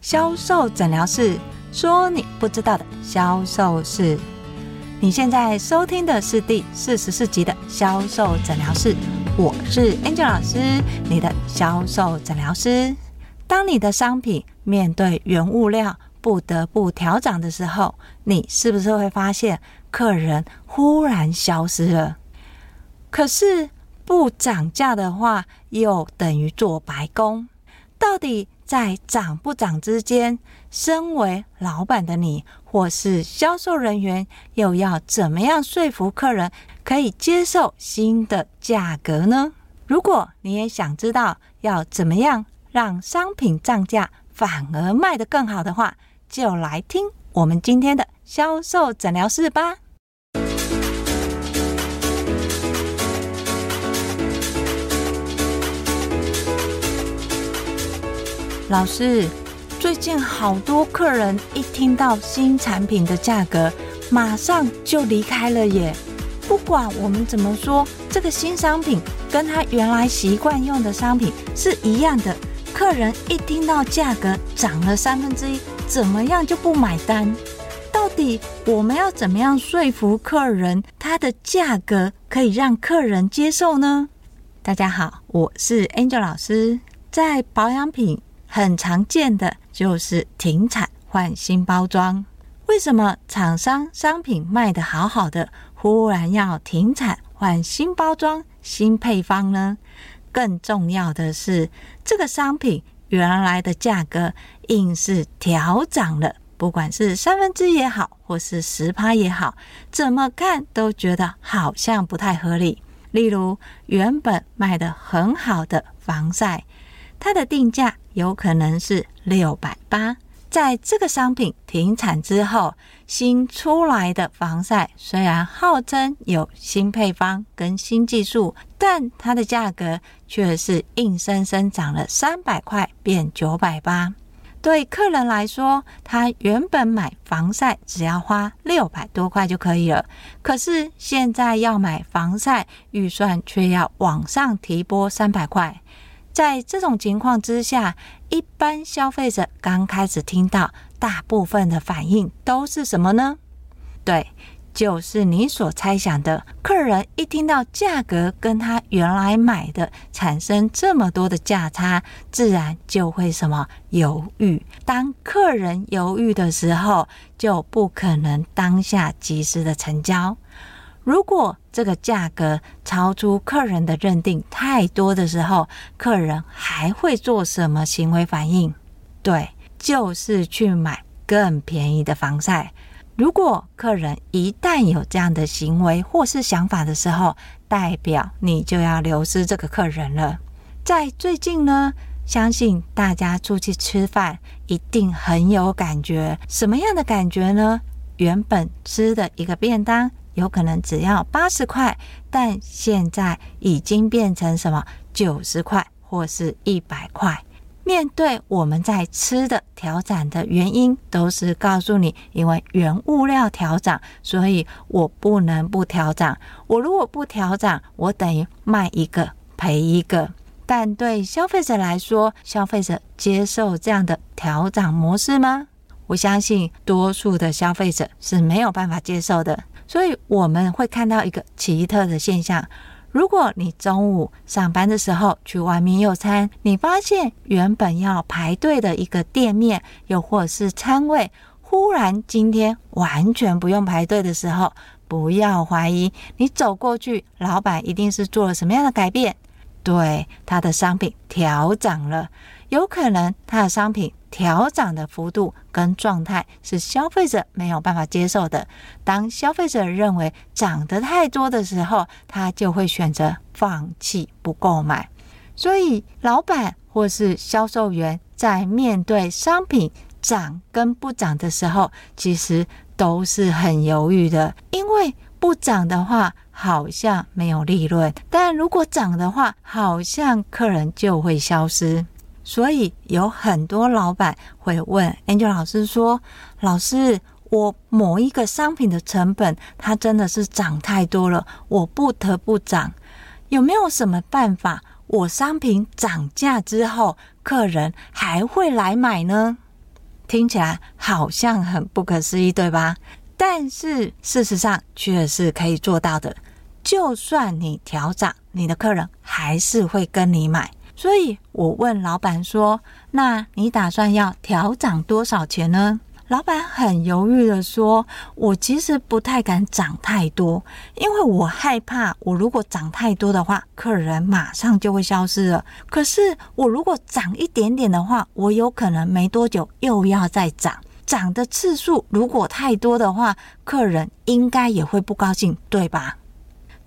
销售诊疗室，说你不知道的销售室。你现在收听的是第四十四集的销售诊疗室，我是 Angel 老师，你的销售诊疗师。当你的商品面对原物料不得不调涨的时候，你是不是会发现客人忽然消失了？可是不涨价的话，又等于做白工。到底在涨不涨之间，身为老板的你，或是销售人员，又要怎么样说服客人可以接受新的价格呢？如果你也想知道要怎么样让商品涨价反而卖得更好的话，就来听我们今天的销售诊疗室吧。老师，最近好多客人一听到新产品的价格，马上就离开了耶。不管我们怎么说，这个新商品跟他原来习惯用的商品是一样的，客人一听到价格涨了三分之一，怎么样就不买单？到底我们要怎么样说服客人，他的价格可以让客人接受呢？大家好，我是 Angel 老师，在保养品。很常见的就是停产换新包装。为什么厂商商品卖得好好的，忽然要停产换新包装、新配方呢？更重要的是，这个商品原来的价格硬是调涨了，不管是三分之也好，或是十趴也好，怎么看都觉得好像不太合理。例如，原本卖得很好的防晒，它的定价。有可能是六百八，在这个商品停产之后，新出来的防晒虽然号称有新配方跟新技术，但它的价格却是硬生生涨了三百块，变九百八。对客人来说，他原本买防晒只要花六百多块就可以了，可是现在要买防晒，预算却要往上提拨三百块。在这种情况之下，一般消费者刚开始听到，大部分的反应都是什么呢？对，就是你所猜想的，客人一听到价格跟他原来买的产生这么多的价差，自然就会什么犹豫。当客人犹豫的时候，就不可能当下及时的成交。如果这个价格超出客人的认定太多的时候，客人还会做什么行为反应？对，就是去买更便宜的防晒。如果客人一旦有这样的行为或是想法的时候，代表你就要流失这个客人了。在最近呢，相信大家出去吃饭一定很有感觉。什么样的感觉呢？原本吃的一个便当。有可能只要八十块，但现在已经变成什么九十块或是一百块。面对我们在吃的调涨的原因，都是告诉你，因为原物料调涨，所以我不能不调涨。我如果不调涨，我等于卖一个赔一个。但对消费者来说，消费者接受这样的调涨模式吗？我相信多数的消费者是没有办法接受的。所以我们会看到一个奇特的现象：如果你中午上班的时候去外面用餐，你发现原本要排队的一个店面，又或是餐位，忽然今天完全不用排队的时候，不要怀疑，你走过去，老板一定是做了什么样的改变？对，他的商品调涨了，有可能他的商品。调涨的幅度跟状态是消费者没有办法接受的。当消费者认为涨得太多的时候，他就会选择放弃不购买。所以，老板或是销售员在面对商品涨跟不涨的时候，其实都是很犹豫的。因为不涨的话，好像没有利润；但如果涨的话，好像客人就会消失。所以有很多老板会问 Angel 老师说：“老师，我某一个商品的成本，它真的是涨太多了，我不得不涨。有没有什么办法，我商品涨价之后，客人还会来买呢？”听起来好像很不可思议，对吧？但是事实上却是可以做到的。就算你调涨，你的客人还是会跟你买。所以我问老板说：“那你打算要调涨多少钱呢？”老板很犹豫的说：“我其实不太敢涨太多，因为我害怕，我如果涨太多的话，客人马上就会消失了。可是我如果涨一点点的话，我有可能没多久又要再涨。涨的次数如果太多的话，客人应该也会不高兴，对吧？”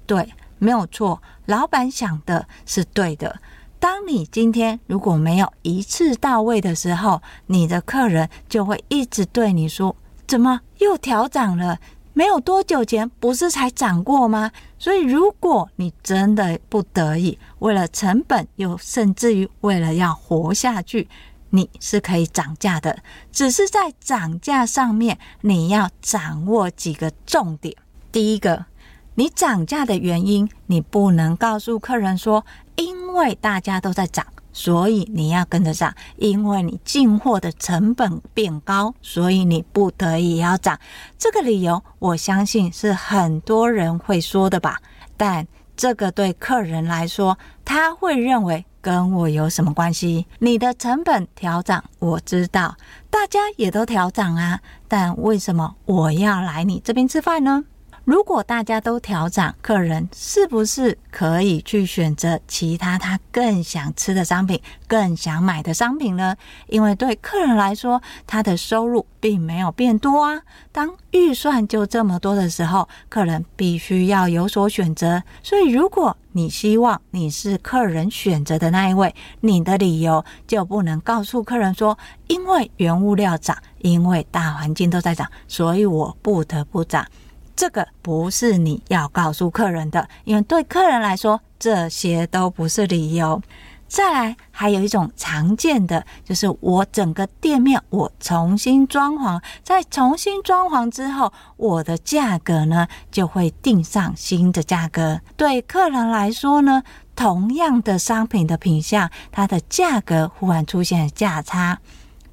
对，没有错，老板想的是对的。当你今天如果没有一次到位的时候，你的客人就会一直对你说：“怎么又调涨了？没有多久前不是才涨过吗？”所以，如果你真的不得已，为了成本，又甚至于为了要活下去，你是可以涨价的。只是在涨价上面，你要掌握几个重点。第一个，你涨价的原因，你不能告诉客人说。因为大家都在涨，所以你要跟着涨。因为你进货的成本变高，所以你不得已要涨。这个理由，我相信是很多人会说的吧。但这个对客人来说，他会认为跟我有什么关系？你的成本调涨，我知道，大家也都调涨啊。但为什么我要来你这边吃饭呢？如果大家都调涨，客人是不是可以去选择其他他更想吃的商品、更想买的商品呢？因为对客人来说，他的收入并没有变多啊。当预算就这么多的时候，客人必须要有所选择。所以，如果你希望你是客人选择的那一位，你的理由就不能告诉客人说：“因为原物料涨，因为大环境都在涨，所以我不得不涨。”这个不是你要告诉客人的，因为对客人来说，这些都不是理由。再来，还有一种常见的，就是我整个店面我重新装潢，在重新装潢之后，我的价格呢就会定上新的价格。对客人来说呢，同样的商品的品相，它的价格忽然出现价差。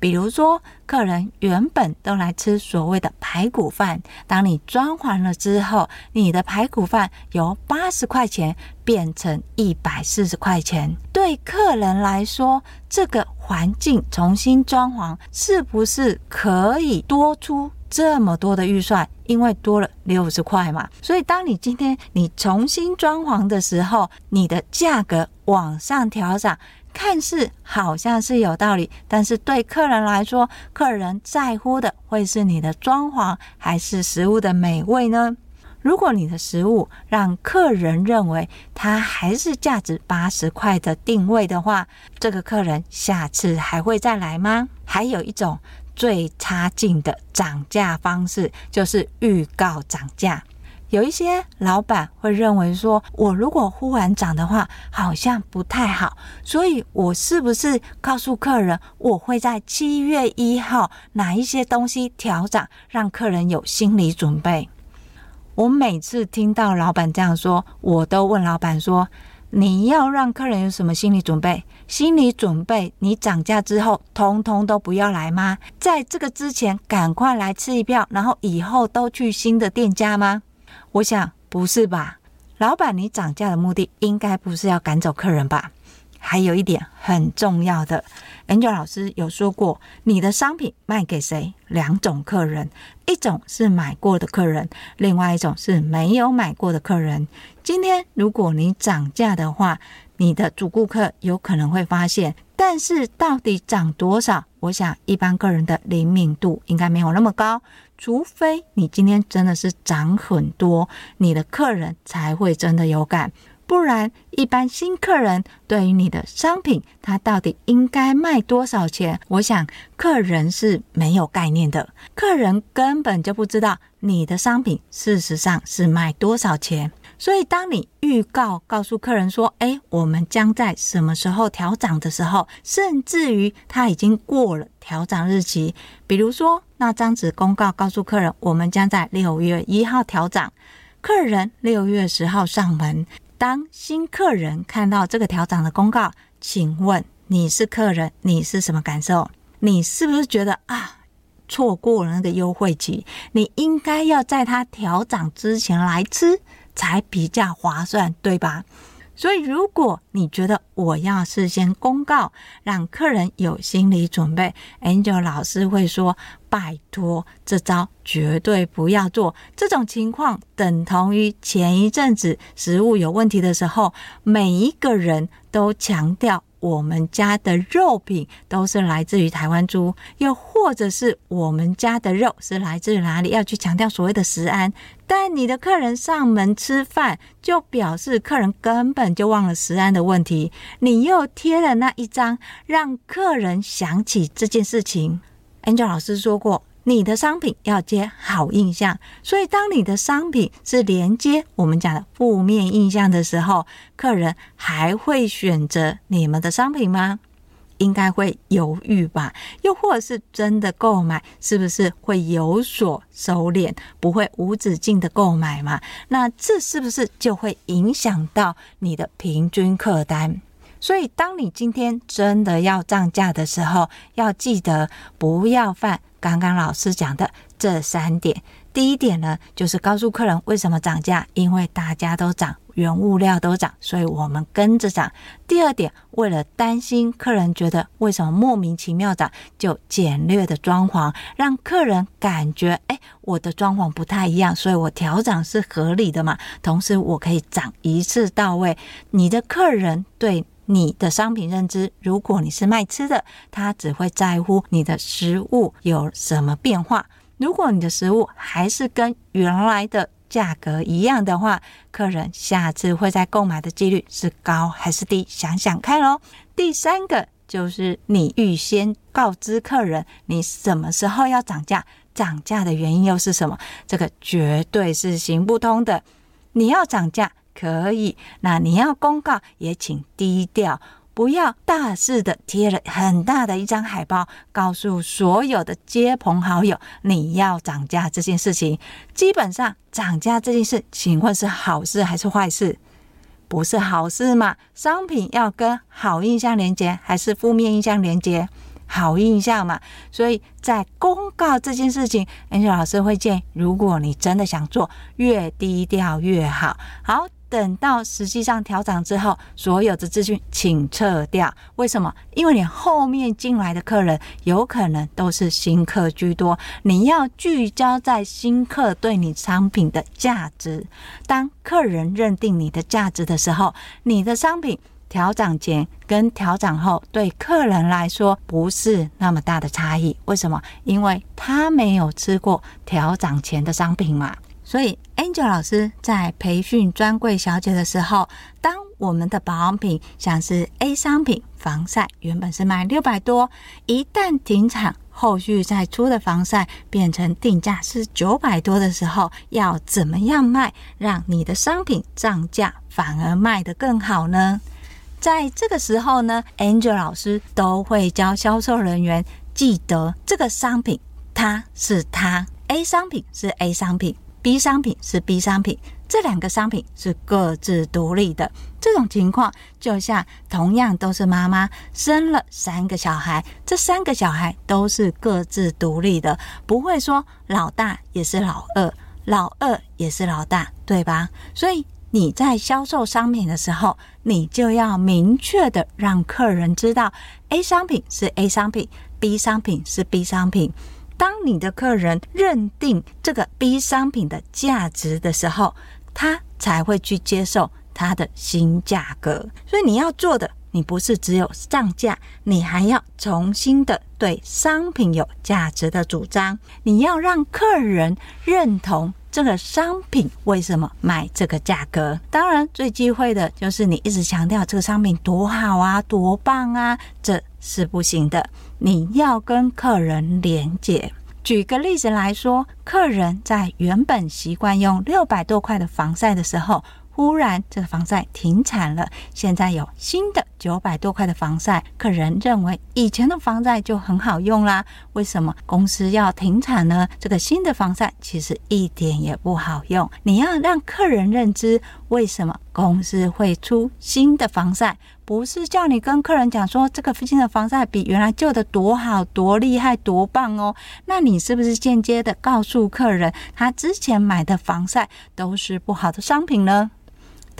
比如说，客人原本都来吃所谓的排骨饭，当你装潢了之后，你的排骨饭由八十块钱变成一百四十块钱。对客人来说，这个环境重新装潢是不是可以多出这么多的预算？因为多了六十块嘛。所以，当你今天你重新装潢的时候，你的价格往上调涨。看似好像是有道理，但是对客人来说，客人在乎的会是你的装潢还是食物的美味呢？如果你的食物让客人认为它还是价值八十块的定位的话，这个客人下次还会再来吗？还有一种最差劲的涨价方式，就是预告涨价。有一些老板会认为说，我如果忽然涨的话，好像不太好，所以我是不是告诉客人，我会在七月一号哪一些东西调涨，让客人有心理准备？我每次听到老板这样说，我都问老板说，你要让客人有什么心理准备？心理准备，你涨价之后，通通都不要来吗？在这个之前，赶快来吃一票，然后以后都去新的店家吗？我想不是吧，老板，你涨价的目的应该不是要赶走客人吧？还有一点很重要的，Angel 老师有说过，你的商品卖给谁？两种客人，一种是买过的客人，另外一种是没有买过的客人。今天如果你涨价的话，你的主顾客有可能会发现，但是到底涨多少？我想一般客人的灵敏度应该没有那么高。除非你今天真的是涨很多，你的客人才会真的有感，不然一般新客人对于你的商品，他到底应该卖多少钱，我想客人是没有概念的，客人根本就不知道你的商品事实上是卖多少钱。所以，当你预告告诉客人说：“诶，我们将在什么时候调涨的时候，甚至于他已经过了调涨日期，比如说那张纸公告告诉客人，我们将在六月一号调涨，客人六月十号上门。当新客人看到这个调涨的公告，请问你是客人，你是什么感受？你是不是觉得啊？”错过了那个优惠期，你应该要在它调涨之前来吃，才比较划算，对吧？所以，如果你觉得我要事先公告，让客人有心理准备，Angel 老师会说：拜托，这招绝对不要做。这种情况等同于前一阵子食物有问题的时候，每一个人都强调。我们家的肉品都是来自于台湾猪，又或者是我们家的肉是来自于哪里？要去强调所谓的食安，但你的客人上门吃饭，就表示客人根本就忘了食安的问题。你又贴了那一张，让客人想起这件事情。Angel 老师说过。你的商品要接好印象，所以当你的商品是连接我们讲的负面印象的时候，客人还会选择你们的商品吗？应该会犹豫吧。又或者是真的购买，是不是会有所收敛，不会无止境的购买嘛？那这是不是就会影响到你的平均客单？所以，当你今天真的要涨价的时候，要记得不要犯刚刚老师讲的这三点。第一点呢，就是告诉客人为什么涨价，因为大家都涨，原物料都涨，所以我们跟着涨。第二点，为了担心客人觉得为什么莫名其妙涨，就简略的装潢，让客人感觉，哎，我的装潢不太一样，所以我调涨是合理的嘛。同时，我可以涨一次到位。你的客人对。你的商品认知，如果你是卖吃的，他只会在乎你的食物有什么变化。如果你的食物还是跟原来的价格一样的话，客人下次会再购买的几率是高还是低？想想看哦。第三个就是你预先告知客人你什么时候要涨价，涨价的原因又是什么？这个绝对是行不通的。你要涨价。可以，那你要公告也请低调，不要大肆的贴了很大的一张海报，告诉所有的街朋好友你要涨价这件事情。基本上涨价这件事，请问是好事还是坏事？不是好事嘛？商品要跟好印象连接，还是负面印象连接？好印象嘛。所以在公告这件事情，Angel 老师会建议，如果你真的想做，越低调越好。好。等到实际上调涨之后，所有的资讯请撤掉。为什么？因为你后面进来的客人有可能都是新客居多，你要聚焦在新客对你商品的价值。当客人认定你的价值的时候，你的商品调涨前跟调涨后对客人来说不是那么大的差异。为什么？因为他没有吃过调涨前的商品嘛。所以，Angel 老师在培训专柜小姐的时候，当我们的保养品像是 A 商品防晒，原本是卖六百多，一旦停产，后续再出的防晒变成定价是九百多的时候，要怎么样卖，让你的商品涨价反而卖得更好呢？在这个时候呢，Angel 老师都会教销售人员记得这个商品它是它，A 商品是 A 商品。B 商品是 B 商品，这两个商品是各自独立的。这种情况就像同样都是妈妈生了三个小孩，这三个小孩都是各自独立的，不会说老大也是老二，老二也是老大，对吧？所以你在销售商品的时候，你就要明确的让客人知道，A 商品是 A 商品，B 商品是 B 商品。当你的客人认定这个 B 商品的价值的时候，他才会去接受它的新价格。所以你要做的，你不是只有涨价，你还要重新的对商品有价值的主张。你要让客人认同这个商品为什么卖这个价格。当然，最忌讳的就是你一直强调这个商品多好啊、多棒啊，这是不行的。你要跟客人连接。举个例子来说，客人在原本习惯用六百多块的防晒的时候，忽然这个防晒停产了，现在有新的九百多块的防晒，客人认为以前的防晒就很好用啦，为什么公司要停产呢？这个新的防晒其实一点也不好用。你要让客人认知为什么公司会出新的防晒，不是叫你跟客人讲说这个新的防晒比原来旧的多好、多厉害、多棒哦。那你是不是间接的告诉客人，他之前买的防晒都是不好的商品呢？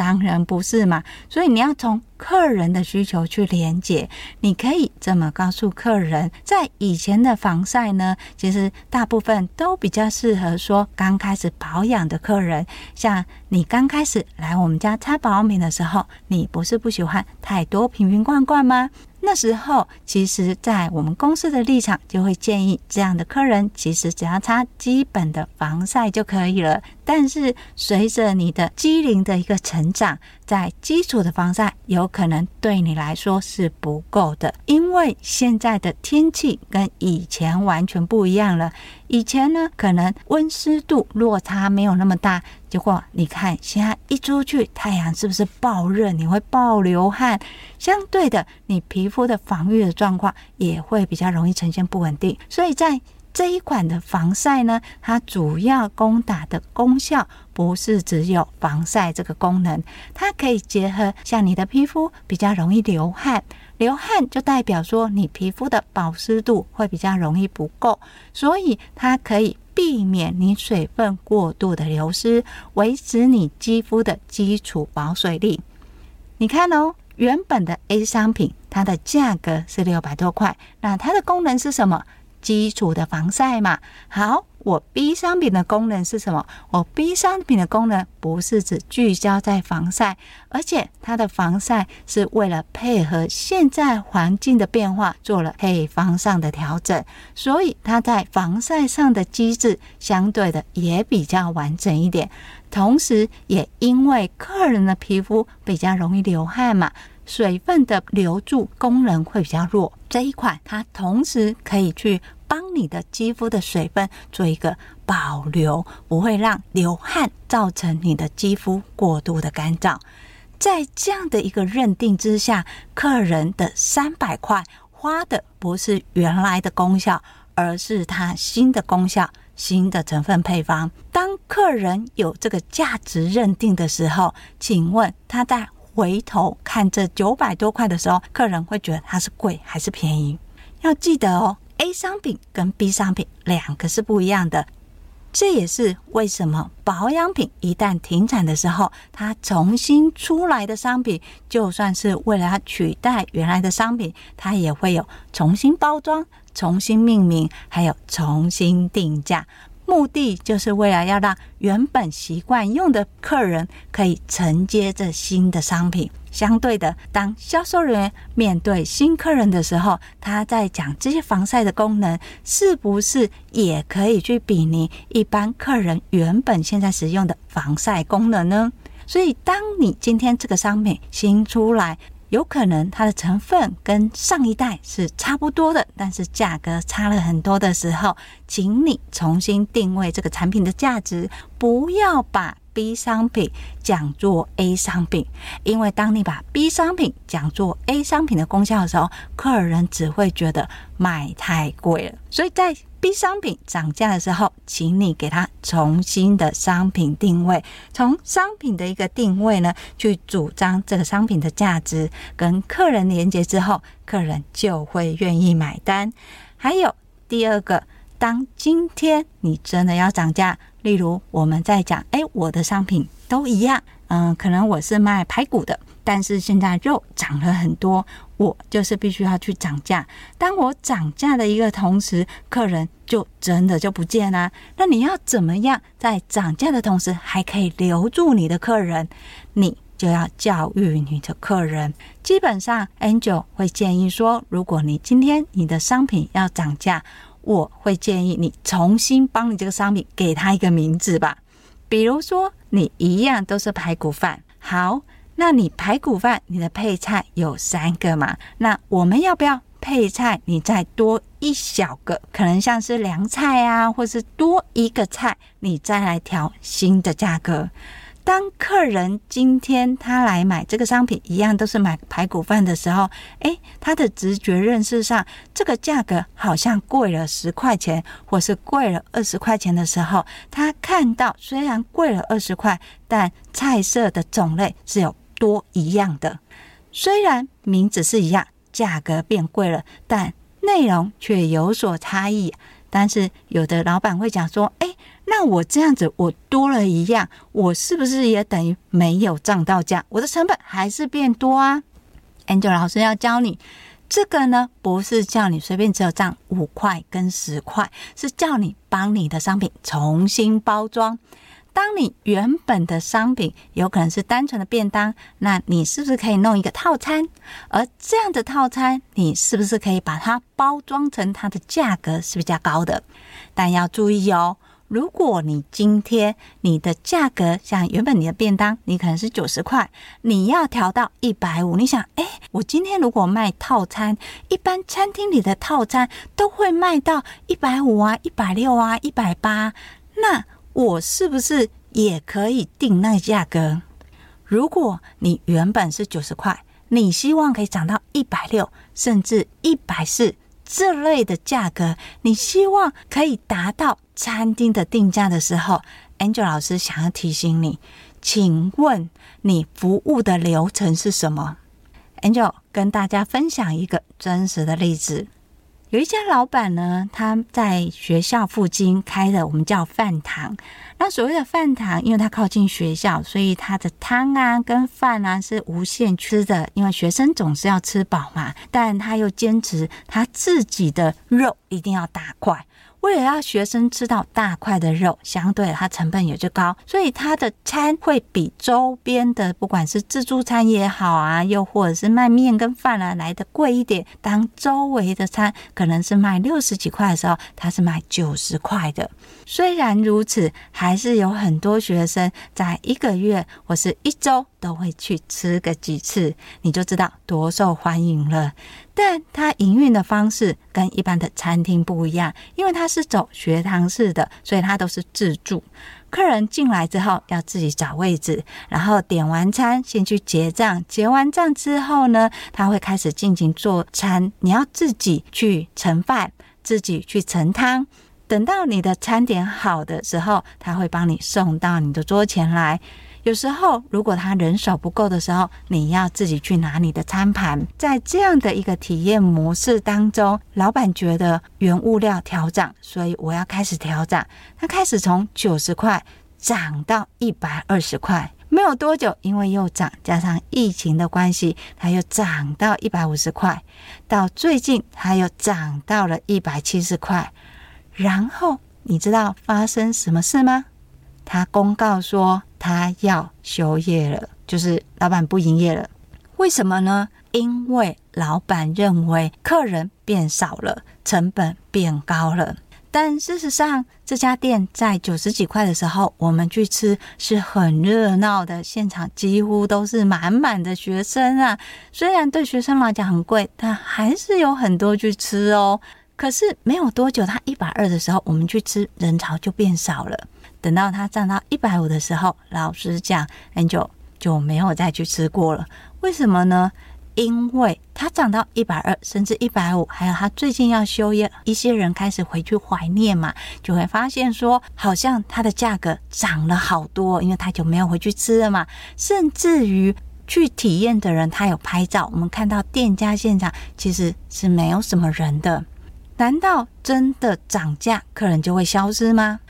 当然不是嘛，所以你要从客人的需求去连接。你可以这么告诉客人，在以前的防晒呢，其实大部分都比较适合说刚开始保养的客人。像你刚开始来我们家擦保养品的时候，你不是不喜欢太多瓶瓶罐罐吗？那时候，其实，在我们公司的立场，就会建议这样的客人，其实只要擦基本的防晒就可以了。但是，随着你的机龄的一个成长，在基础的防晒有可能对你来说是不够的，因为现在的天气跟以前完全不一样了。以前呢，可能温湿度落差没有那么大。结果你看，现在一出去，太阳是不是爆热？你会爆流汗。相对的，你皮肤的防御的状况也会比较容易呈现不稳定。所以在这一款的防晒呢，它主要攻打的功效不是只有防晒这个功能，它可以结合像你的皮肤比较容易流汗，流汗就代表说你皮肤的保湿度会比较容易不够，所以它可以。避免你水分过度的流失，维持你肌肤的基础保水力。你看哦，原本的 A 商品，它的价格是六百多块，那它的功能是什么？基础的防晒嘛。好。我 B 商品的功能是什么？我 B 商品的功能不是只聚焦在防晒，而且它的防晒是为了配合现在环境的变化做了配方上的调整，所以它在防晒上的机制相对的也比较完整一点。同时，也因为客人的皮肤比较容易流汗嘛，水分的留住功能会比较弱。这一款它同时可以去。帮你的肌肤的水分做一个保留，不会让流汗造成你的肌肤过度的干燥。在这样的一个认定之下，客人的三百块花的不是原来的功效，而是它新的功效、新的成分配方。当客人有这个价值认定的时候，请问他在回头看这九百多块的时候，客人会觉得它是贵还是便宜？要记得哦。A 商品跟 B 商品两个是不一样的，这也是为什么保养品一旦停产的时候，它重新出来的商品，就算是为了要取代原来的商品，它也会有重新包装、重新命名，还有重新定价。目的就是为了要让原本习惯用的客人可以承接着新的商品。相对的，当销售人员面对新客人的时候，他在讲这些防晒的功能，是不是也可以去比拟一般客人原本现在使用的防晒功能呢？所以，当你今天这个商品新出来，有可能它的成分跟上一代是差不多的，但是价格差了很多的时候，请你重新定位这个产品的价值，不要把 B 商品讲做 A 商品，因为当你把 B 商品讲做 A 商品的功效的时候，客人只会觉得卖太贵了。所以在 B 商品涨价的时候，请你给它重新的商品定位，从商品的一个定位呢，去主张这个商品的价值，跟客人连接之后，客人就会愿意买单。还有第二个，当今天你真的要涨价。例如，我们在讲，哎，我的商品都一样，嗯，可能我是卖排骨的，但是现在肉涨了很多，我就是必须要去涨价。当我涨价的一个同时，客人就真的就不见了。那你要怎么样在涨价的同时还可以留住你的客人？你就要教育你的客人。基本上，Angel 会建议说，如果你今天你的商品要涨价。我会建议你重新帮你这个商品给它一个名字吧，比如说你一样都是排骨饭，好，那你排骨饭你的配菜有三个嘛？那我们要不要配菜你再多一小个？可能像是凉菜啊，或是多一个菜，你再来调新的价格。当客人今天他来买这个商品，一样都是买排骨饭的时候，诶，他的直觉认识上，这个价格好像贵了十块钱，或是贵了二十块钱的时候，他看到虽然贵了二十块，但菜色的种类是有多一样的。虽然名字是一样，价格变贵了，但内容却有所差异。但是有的老板会讲说：“哎，那我这样子，我多了一样，我是不是也等于没有涨到价？我的成本还是变多啊？”Angel 老师要教你这个呢，不是叫你随便只有涨五块跟十块，是叫你帮你的商品重新包装。当你原本的商品有可能是单纯的便当，那你是不是可以弄一个套餐？而这样的套餐，你是不是可以把它包装成它的价格是比较高的？但要注意哦，如果你今天你的价格像原本你的便当，你可能是九十块，你要调到一百五，你想，哎，我今天如果卖套餐，一般餐厅里的套餐都会卖到一百五啊、一百六啊、一百八，那。我是不是也可以定那个价格？如果你原本是九十块，你希望可以涨到一百六，甚至一百四这类的价格，你希望可以达到餐厅的定价的时候，Angel 老师想要提醒你，请问你服务的流程是什么？Angel 跟大家分享一个真实的例子。有一家老板呢，他在学校附近开的，我们叫饭堂。那所谓的饭堂，因为他靠近学校，所以他的汤啊跟饭啊是无限吃的，因为学生总是要吃饱嘛。但他又坚持他自己的肉一定要大块。为了要学生吃到大块的肉，相对它成本也就高，所以它的餐会比周边的不管是自助餐也好啊，又或者是卖面跟饭啊来的贵一点。当周围的餐可能是卖六十几块的时候，它是卖九十块的。虽然如此，还是有很多学生在一个月或是一周都会去吃个几次，你就知道多受欢迎了。但它营运的方式跟一般的餐厅不一样，因为它是走学堂式的，所以它都是自助。客人进来之后要自己找位置，然后点完餐先去结账，结完账之后呢，他会开始进行做餐，你要自己去盛饭，自己去盛汤。等到你的餐点好的时候，他会帮你送到你的桌前来。有时候，如果他人手不够的时候，你要自己去拿你的餐盘。在这样的一个体验模式当中，老板觉得原物料调涨，所以我要开始调涨。他开始从九十块涨到一百二十块，没有多久，因为又涨，加上疫情的关系，它又涨到一百五十块。到最近，它又涨到了一百七十块。然后，你知道发生什么事吗？他公告说他要休业了，就是老板不营业了。为什么呢？因为老板认为客人变少了，成本变高了。但事实上，这家店在九十几块的时候，我们去吃是很热闹的，现场几乎都是满满的学生啊。虽然对学生来讲很贵，但还是有很多去吃哦。可是没有多久，他一百二的时候，我们去吃，人潮就变少了。等到它涨到一百五的时候，老实讲，Angel 就没有再去吃过了。为什么呢？因为它涨到一百二，甚至一百五，还有它最近要休业，一些人开始回去怀念嘛，就会发现说，好像它的价格涨了好多，因为他就没有回去吃了嘛。甚至于去体验的人，他有拍照，我们看到店家现场其实是没有什么人的。难道真的涨价，客人就会消失吗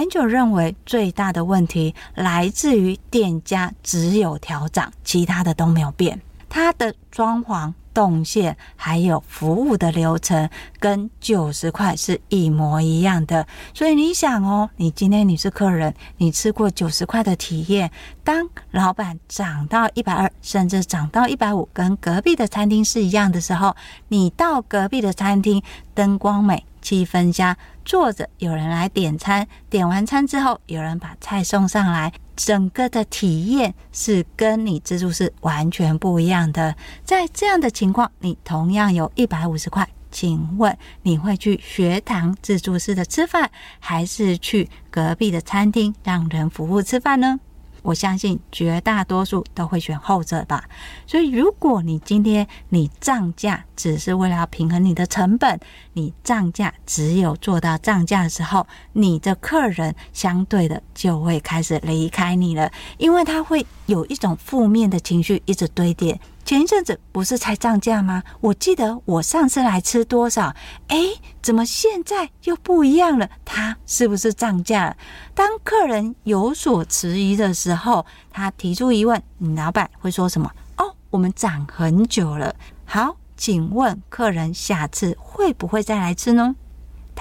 ？Angel 认为最大的问题来自于店家只有调涨，其他的都没有变。它的装潢、动线还有服务的流程跟九十块是一模一样的。所以你想哦，你今天你是客人，你吃过九十块的体验，当老板涨到一百二，甚至涨到一百五，跟隔壁的餐厅是一样的时候，你到隔壁的餐厅，灯光美。气氛佳，坐着有人来点餐，点完餐之后有人把菜送上来，整个的体验是跟你自助式完全不一样的。在这样的情况，你同样有一百五十块，请问你会去学堂自助式的吃饭，还是去隔壁的餐厅让人服务吃饭呢？我相信绝大多数都会选后者吧。所以，如果你今天你涨价只是为了要平衡你的成本，你涨价只有做到涨价的时候，你的客人相对的就会开始离开你了，因为他会有一种负面的情绪一直堆叠。前一阵子不是才涨价吗？我记得我上次来吃多少？哎，怎么现在又不一样了？他是不是涨价了？当客人有所迟疑的时候，他提出疑问，你老板会说什么？哦，我们涨很久了。好，请问客人下次会不会再来吃呢？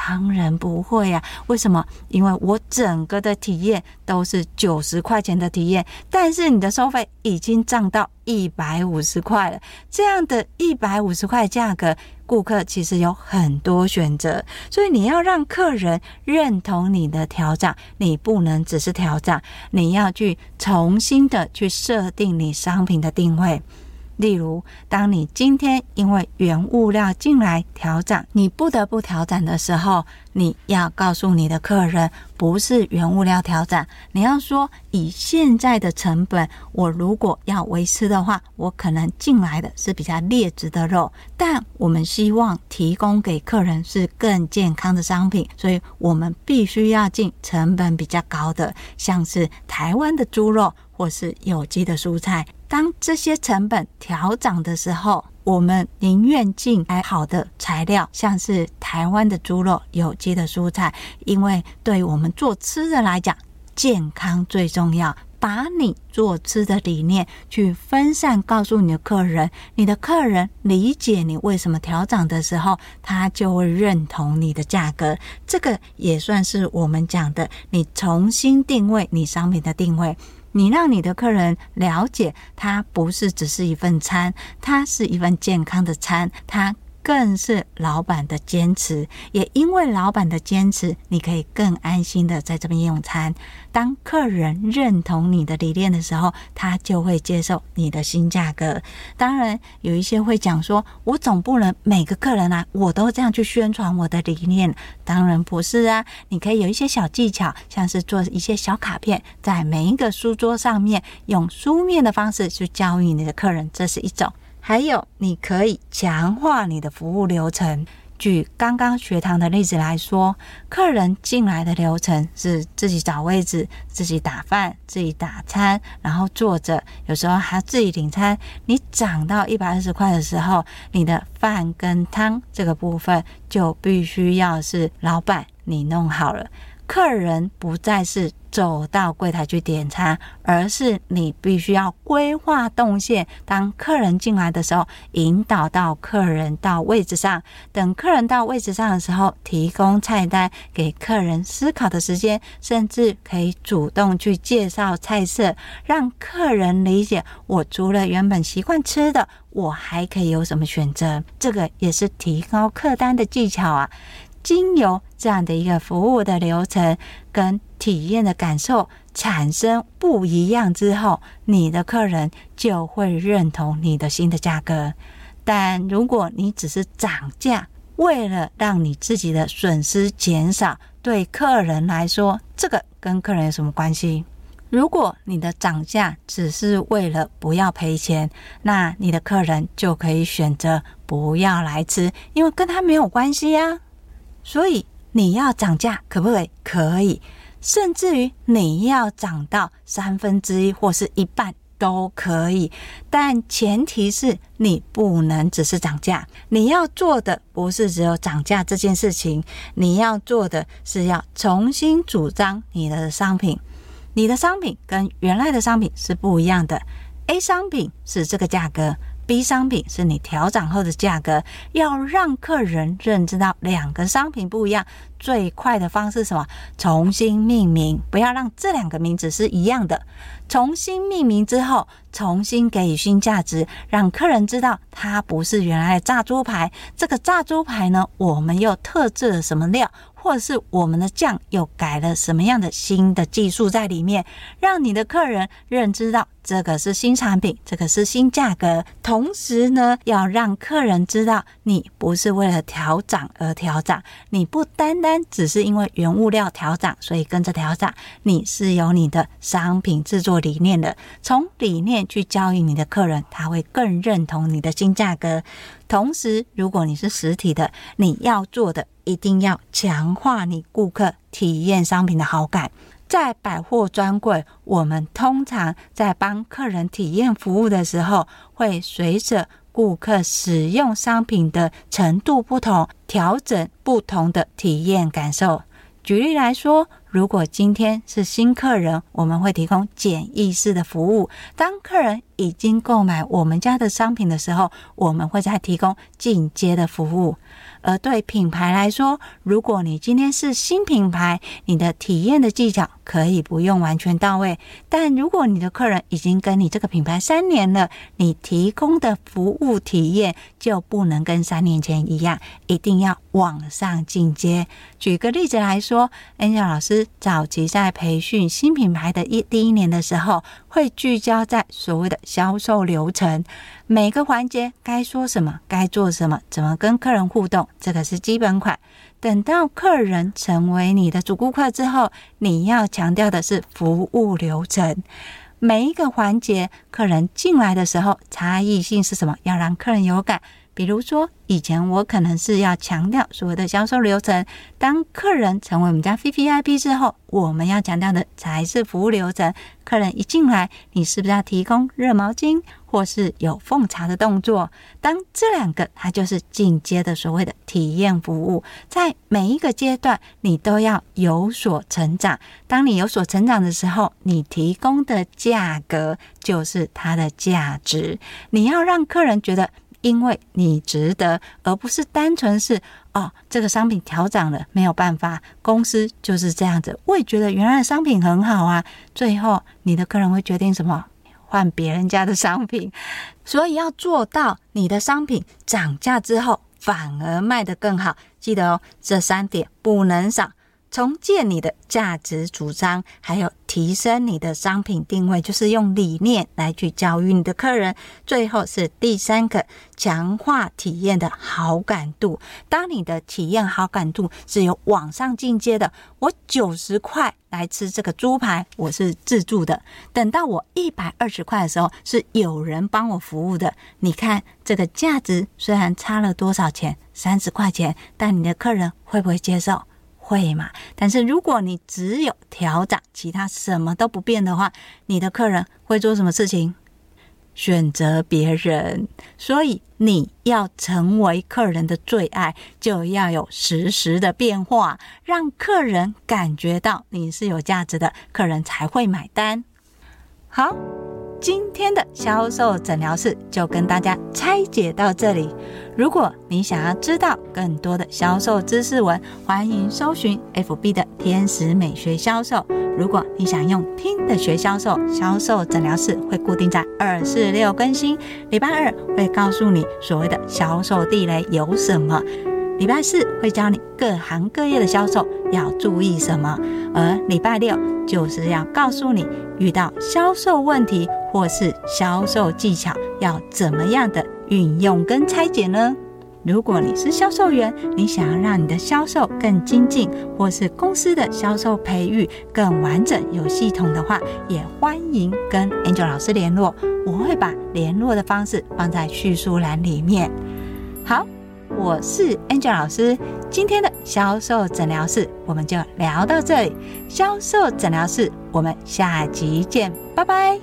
当然不会呀，为什么？因为我整个的体验都是九十块钱的体验，但是你的收费已经涨到一百五十块了。这样的一百五十块价格，顾客其实有很多选择，所以你要让客人认同你的调涨，你不能只是调涨，你要去重新的去设定你商品的定位。例如，当你今天因为原物料进来调涨，你不得不调涨的时候，你要告诉你的客人，不是原物料调涨，你要说以现在的成本，我如果要维持的话，我可能进来的是比较劣质的肉，但我们希望提供给客人是更健康的商品，所以我们必须要进成本比较高的，像是台湾的猪肉或是有机的蔬菜。当这些成本调涨的时候，我们宁愿进还好的材料，像是台湾的猪肉、有机的蔬菜，因为对我们做吃的来讲，健康最重要。把你做吃的理念去分散，告诉你的客人，你的客人理解你为什么调涨的时候，他就会认同你的价格。这个也算是我们讲的，你重新定位你商品的定位。你让你的客人了解，它不是只是一份餐，它是一份健康的餐，它更是老板的坚持。也因为老板的坚持，你可以更安心的在这边用餐。当客人认同你的理念的时候，他就会接受你的新价格。当然，有一些会讲说，我总不能每个客人啊，我都这样去宣传我的理念。当然不是啊，你可以有一些小技巧，像是做一些小卡片，在每一个书桌上面，用书面的方式去教育你的客人，这是一种。还有，你可以强化你的服务流程。举刚刚学堂的例子来说，客人进来的流程是自己找位置、自己打饭、自己打餐，然后坐着，有时候还自己领餐。你涨到一百二十块的时候，你的饭跟汤这个部分就必须要是老板你弄好了。客人不再是走到柜台去点餐，而是你必须要规划动线。当客人进来的时候，引导到客人到位置上。等客人到位置上的时候，提供菜单给客人思考的时间，甚至可以主动去介绍菜色，让客人理解我除了原本习惯吃的，我还可以有什么选择。这个也是提高客单的技巧啊。经由这样的一个服务的流程跟体验的感受产生不一样之后，你的客人就会认同你的新的价格。但如果你只是涨价，为了让你自己的损失减少，对客人来说，这个跟客人有什么关系？如果你的涨价只是为了不要赔钱，那你的客人就可以选择不要来吃，因为跟他没有关系呀。所以你要涨价可不可以？可以，甚至于你要涨到三分之一或是一半都可以，但前提是你不能只是涨价。你要做的不是只有涨价这件事情，你要做的是要重新主张你的商品。你的商品跟原来的商品是不一样的。A 商品是这个价格。B 商品是你调整后的价格，要让客人认知到两个商品不一样。最快的方式是什么？重新命名，不要让这两个名字是一样的。重新命名之后，重新给予新价值，让客人知道它不是原来的炸猪排。这个炸猪排呢，我们又特制了什么料？或是我们的酱又改了什么样的新的技术在里面，让你的客人认知到这个是新产品，这个是新价格。同时呢，要让客人知道你不是为了调涨而调涨，你不单单只是因为原物料调涨所以跟着调涨，你是有你的商品制作理念的。从理念去教育你的客人，他会更认同你的新价格。同时，如果你是实体的，你要做的一定要强化你顾客体验商品的好感。在百货专柜，我们通常在帮客人体验服务的时候，会随着顾客使用商品的程度不同，调整不同的体验感受。举例来说，如果今天是新客人，我们会提供简易式的服务。当客人已经购买我们家的商品的时候，我们会再提供进阶的服务。而对品牌来说，如果你今天是新品牌，你的体验的技巧可以不用完全到位。但如果你的客人已经跟你这个品牌三年了，你提供的服务体验就不能跟三年前一样，一定要往上进阶。举个例子来说，Angel 老师早期在培训新品牌的一第一年的时候，会聚焦在所谓的销售流程。每个环节该说什么，该做什么，怎么跟客人互动，这个是基本款。等到客人成为你的主顾客之后，你要强调的是服务流程。每一个环节，客人进来的时候，差异性是什么？要让客人有感。比如说，以前我可能是要强调所谓的销售流程，当客人成为我们家 VVIP 之后，我们要强调的才是服务流程。客人一进来，你是不是要提供热毛巾，或是有奉茶的动作？当这两个，它就是进阶的所谓的体验服务。在每一个阶段，你都要有所成长。当你有所成长的时候，你提供的价格就是它的价值。你要让客人觉得。因为你值得，而不是单纯是哦，这个商品调涨了，没有办法，公司就是这样子。我也觉得原来的商品很好啊，最后你的客人会决定什么？换别人家的商品。所以要做到你的商品涨价之后反而卖得更好，记得哦，这三点不能少。重建你的价值主张，还有提升你的商品定位，就是用理念来去教育你的客人。最后是第三个，强化体验的好感度。当你的体验好感度是有往上进阶的，我九十块来吃这个猪排，我是自助的。等到我一百二十块的时候，是有人帮我服务的。你看这个价值虽然差了多少钱，三十块钱，但你的客人会不会接受？会嘛？但是如果你只有调涨，其他什么都不变的话，你的客人会做什么事情？选择别人。所以你要成为客人的最爱，就要有实时的变化，让客人感觉到你是有价值的，客人才会买单。好。今天的销售诊疗室就跟大家拆解到这里。如果你想要知道更多的销售知识文，欢迎搜寻 FB 的天使美学销售。如果你想用听的学销售，销售诊疗室会固定在二四六更新，礼拜二会告诉你所谓的销售地雷有什么。礼拜四会教你各行各业的销售要注意什么，而礼拜六就是要告诉你遇到销售问题或是销售技巧要怎么样的运用跟拆解呢？如果你是销售员，你想要让你的销售更精进，或是公司的销售培育更完整有系统的话，也欢迎跟 Angel 老师联络，我会把联络的方式放在叙述栏里面。好。我是 Angel 老师，今天的销售诊疗室我们就聊到这里。销售诊疗室，我们下集见，拜拜。